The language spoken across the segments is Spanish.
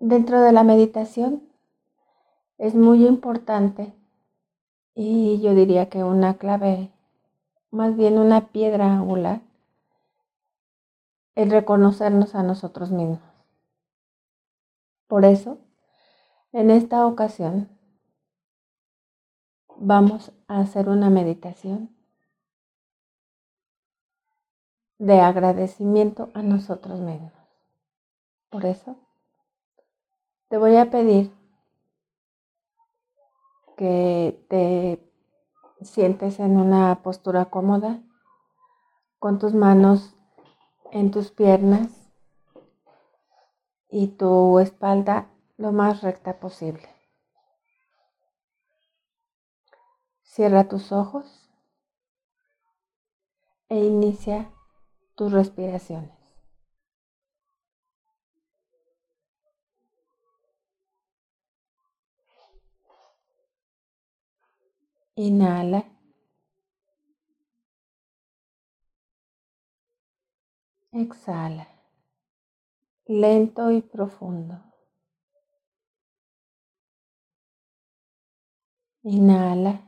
Dentro de la meditación es muy importante y yo diría que una clave, más bien una piedra angular, el reconocernos a nosotros mismos. Por eso, en esta ocasión, vamos a hacer una meditación de agradecimiento a nosotros mismos. Por eso, te voy a pedir que te sientes en una postura cómoda con tus manos en tus piernas y tu espalda lo más recta posible. Cierra tus ojos e inicia tus respiraciones. Inhala. Exhala. Lento y profundo. Inhala.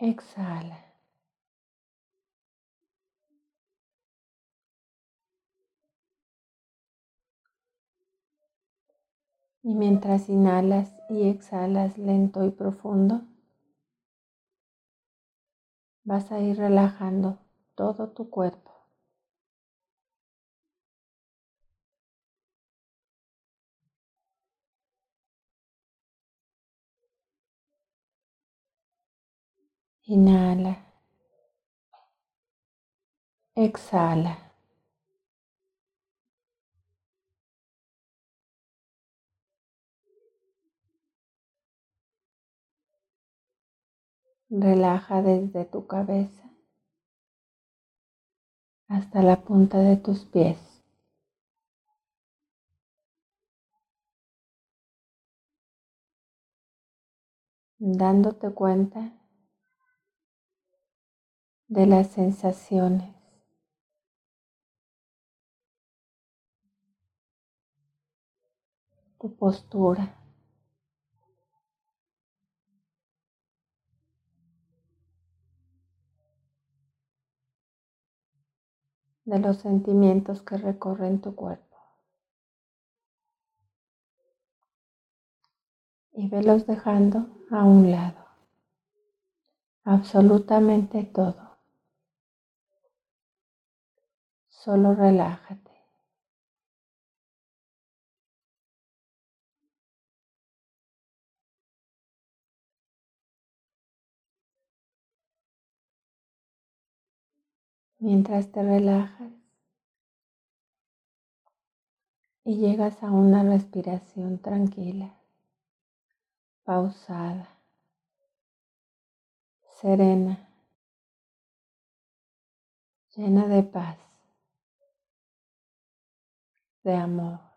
Exhala. Y mientras inhalas y exhalas lento y profundo, vas a ir relajando todo tu cuerpo. Inhala. Exhala. Relaja desde tu cabeza hasta la punta de tus pies. Dándote cuenta de las sensaciones. Tu postura. De los sentimientos que recorren tu cuerpo. Y velos dejando a un lado. Absolutamente todo. Solo relájate. Mientras te relajas y llegas a una respiración tranquila, pausada, serena, llena de paz de amor.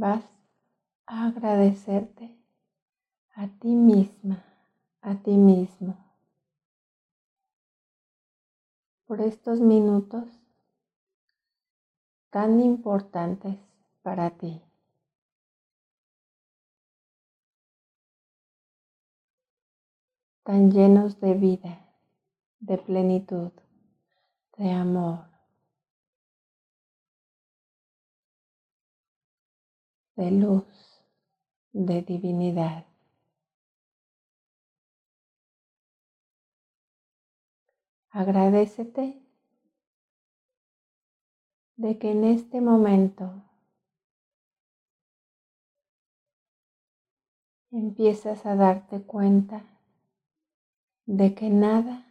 Vas a agradecerte a ti misma, a ti mismo, por estos minutos tan importantes para ti. tan llenos de vida de plenitud, de amor, de luz, de divinidad. Agradecete de que en este momento empiezas a darte cuenta de que nada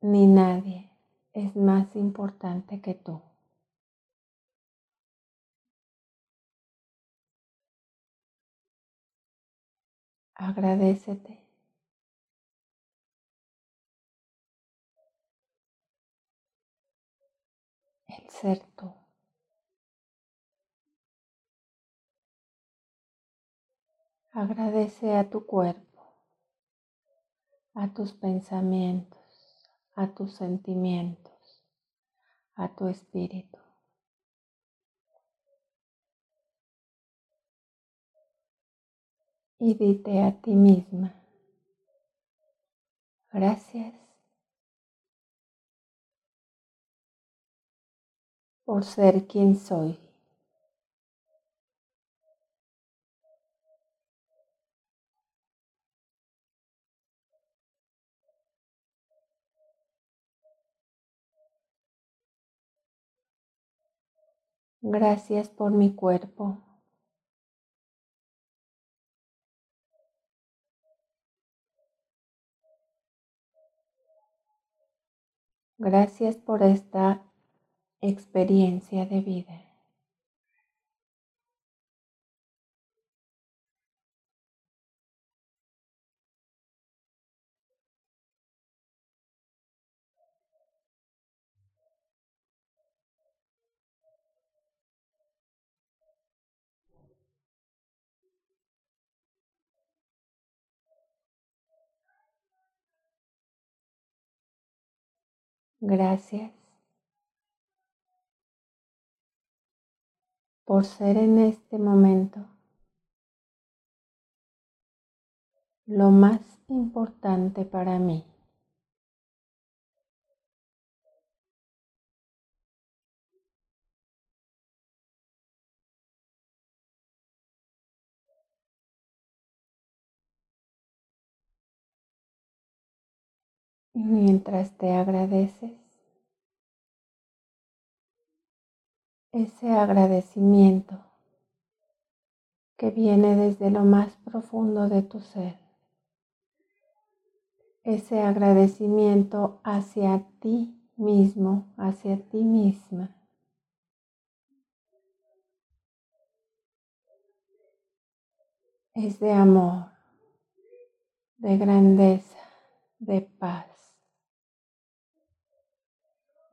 ni nadie es más importante que tú. Agradecete. El ser tú. Agradece a tu cuerpo, a tus pensamientos, a tus sentimientos, a tu espíritu. Y dite a ti misma, gracias por ser quien soy. Gracias por mi cuerpo. Gracias por esta experiencia de vida. Gracias por ser en este momento lo más importante para mí. Y mientras te agradeces, ese agradecimiento que viene desde lo más profundo de tu ser, ese agradecimiento hacia ti mismo, hacia ti misma. Es de amor, de grandeza, de paz.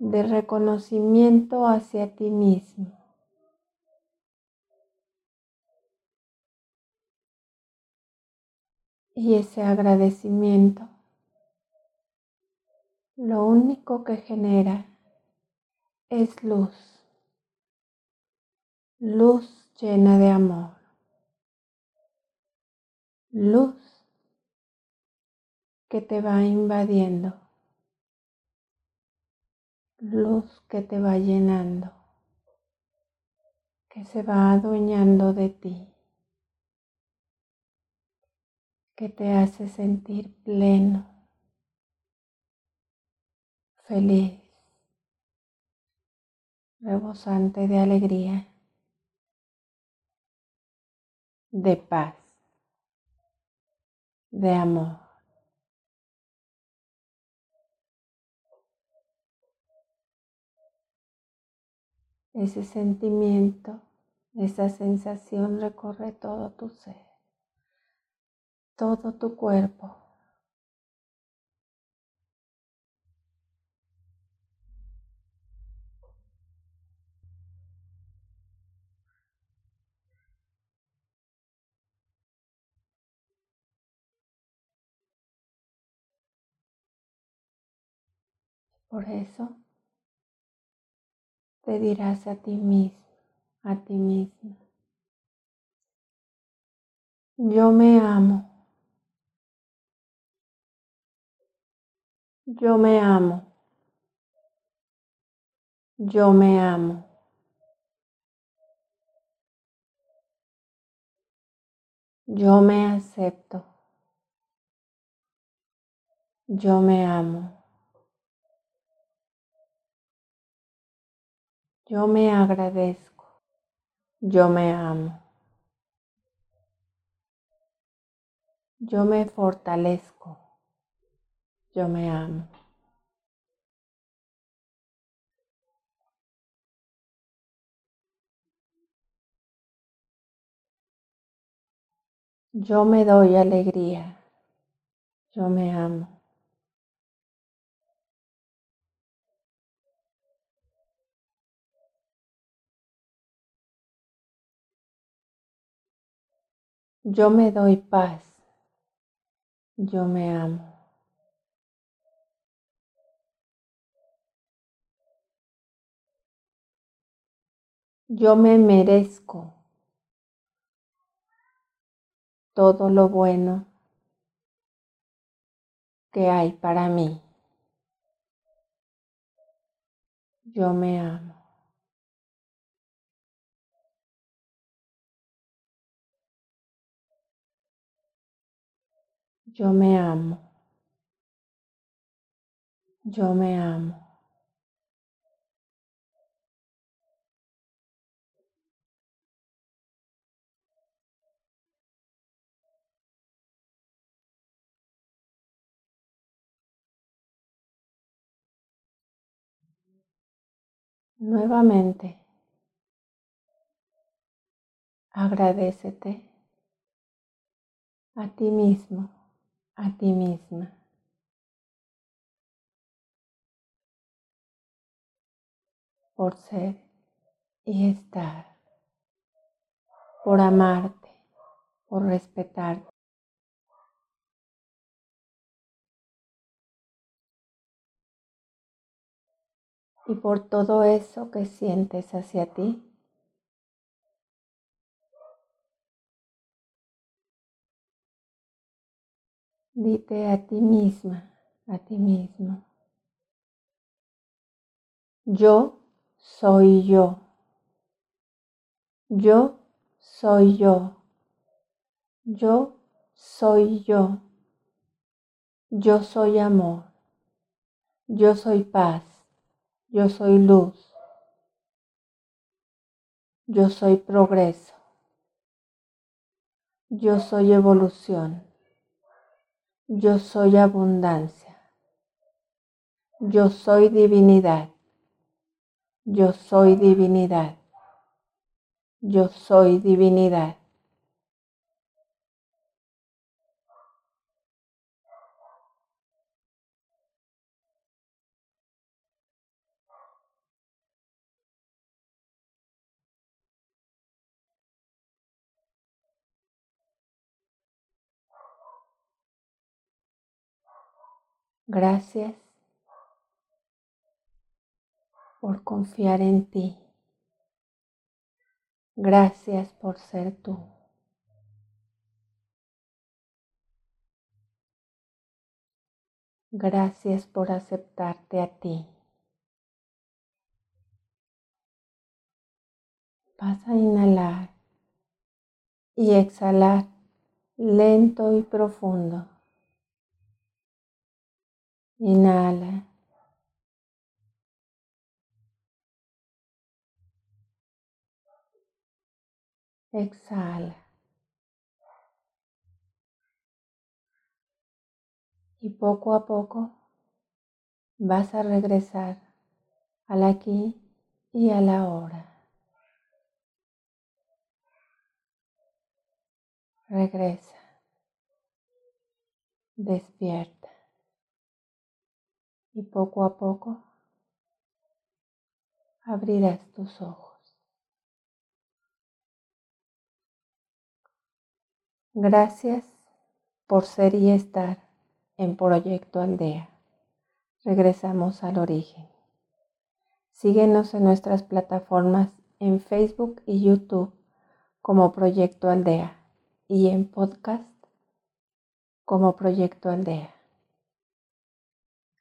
De reconocimiento hacia ti mismo. Y ese agradecimiento lo único que genera es luz, luz llena de amor, luz que te va invadiendo luz que te va llenando, que se va adueñando de ti, que te hace sentir pleno, feliz, rebosante de alegría, de paz, de amor. Ese sentimiento, esa sensación recorre todo tu ser, todo tu cuerpo. Por eso te dirás a ti mismo, a ti misma, yo me amo. Yo me amo. Yo me amo. Yo me acepto. Yo me amo. Yo me agradezco. Yo me amo. Yo me fortalezco. Yo me amo. Yo me doy alegría. Yo me amo. Yo me doy paz. Yo me amo. Yo me merezco todo lo bueno que hay para mí. Yo me amo. Yo me amo. Yo me amo. Nuevamente, agradecete a ti mismo, a ti misma. por ser y estar, por amarte, por respetarte. Y por todo eso que sientes hacia ti. Dite a ti misma, a ti mismo. Yo soy yo. Yo soy yo. Yo soy yo. Yo soy amor. Yo soy paz. Yo soy luz. Yo soy progreso. Yo soy evolución. Yo soy abundancia. Yo soy divinidad. Yo soy divinidad. Yo soy divinidad. Gracias por confiar en ti. Gracias por ser tú. Gracias por aceptarte a ti. Vas a inhalar y exhalar lento y profundo. Inhala. Exhala. Y poco a poco vas a regresar al aquí y a la hora. Regresa. Despierta. Y poco a poco abrirás tus ojos. Gracias por ser y estar en Proyecto Aldea. Regresamos al origen. Síguenos en nuestras plataformas en Facebook y YouTube como Proyecto Aldea y en podcast como Proyecto Aldea.